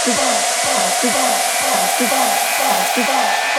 After that, after that, after that, after that.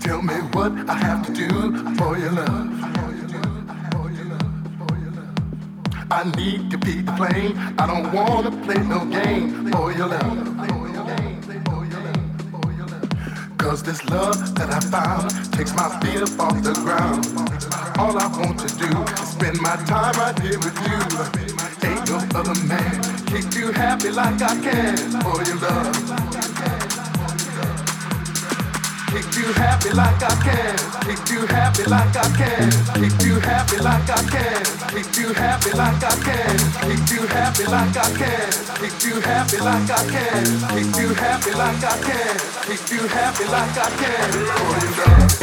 Tell me what I have to do for your love. I need to be the flame. I don't wanna play no game for your love. Cause this love that I found takes my feet up off the ground. All I want to do is spend my time right here with you. Ain't no other man. Keep you happy like I can for your love. Make you happy like I can. Make you happy like I can. Make you happy like I can. Make you happy like I can. Make you happy like I can. Make you happy like I can. Make you happy like I can. Make you happy like I can.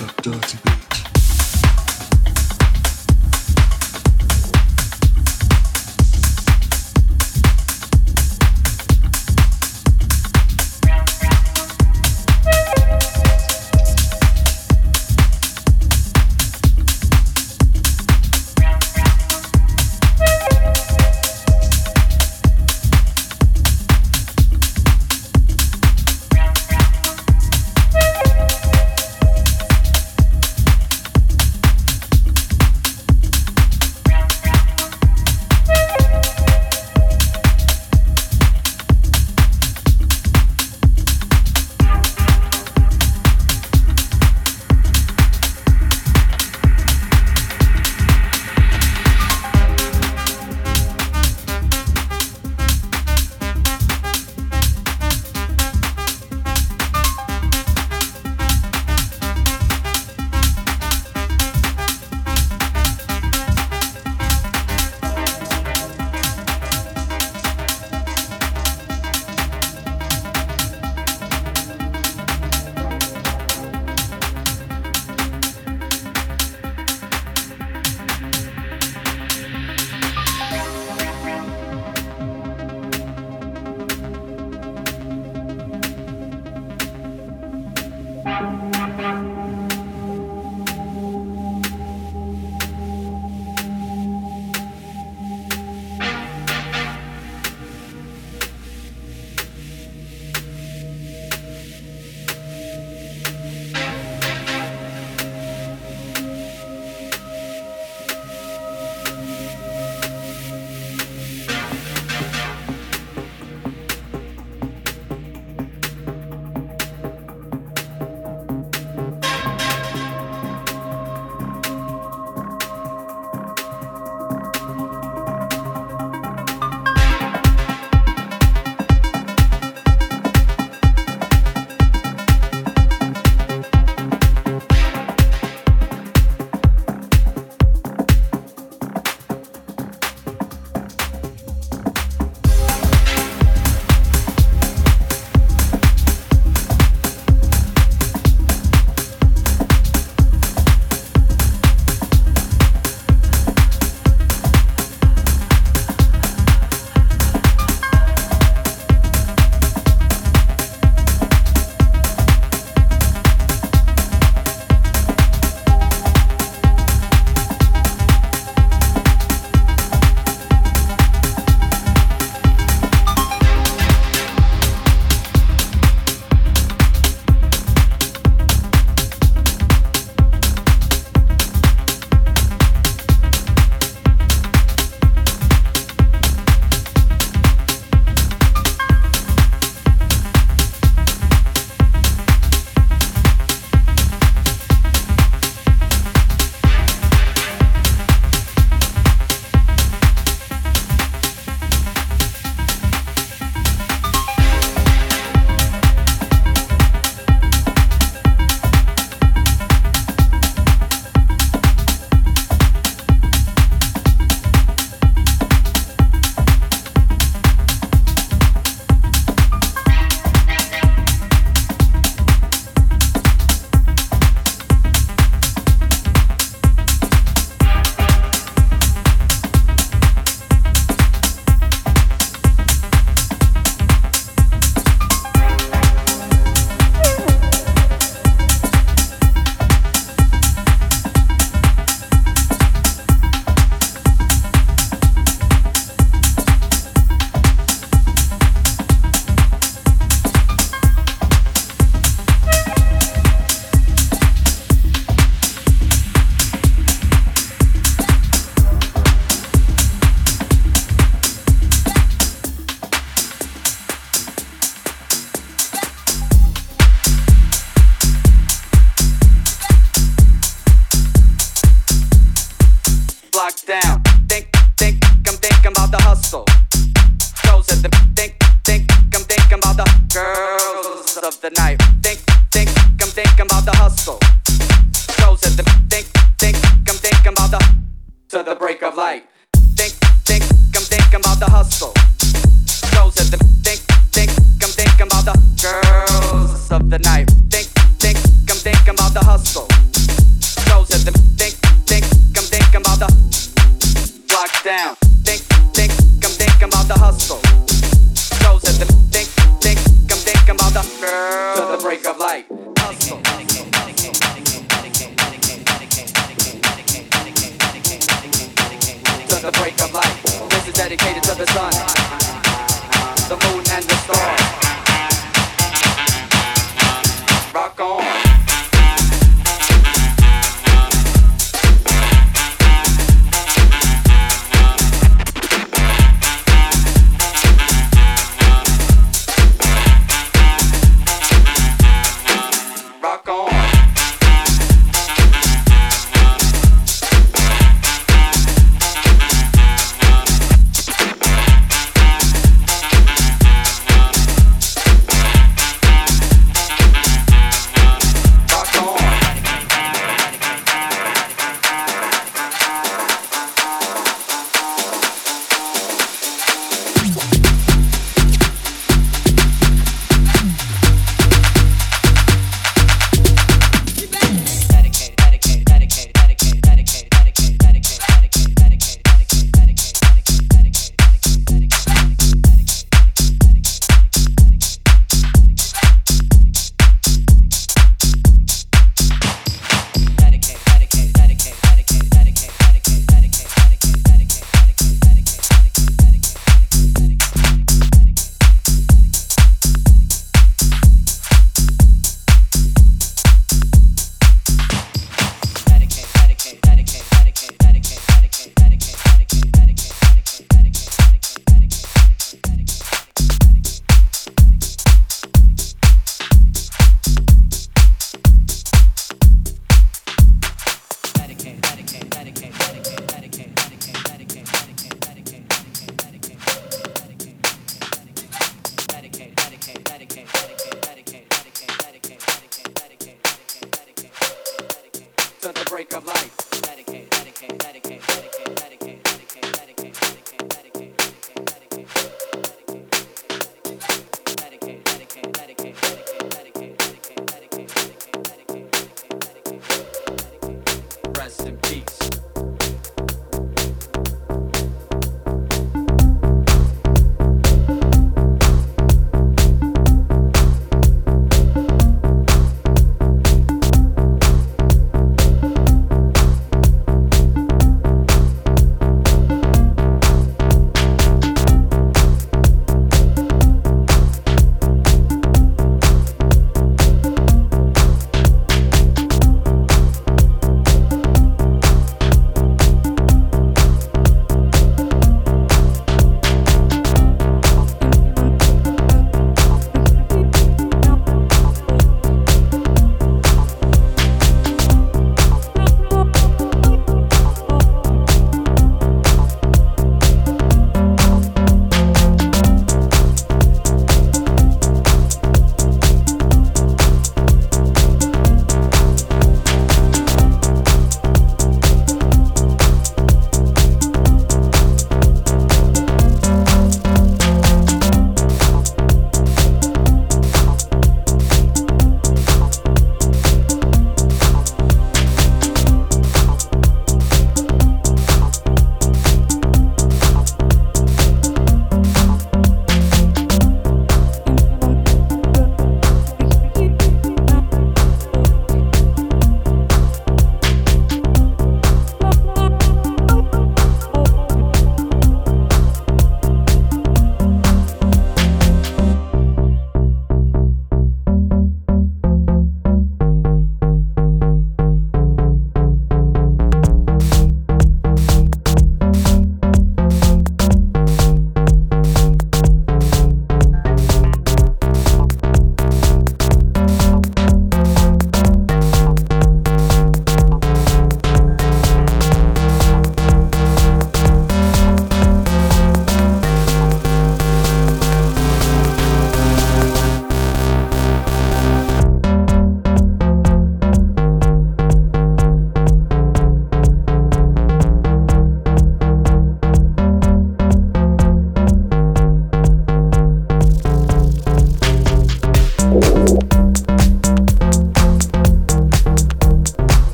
the dirty beat.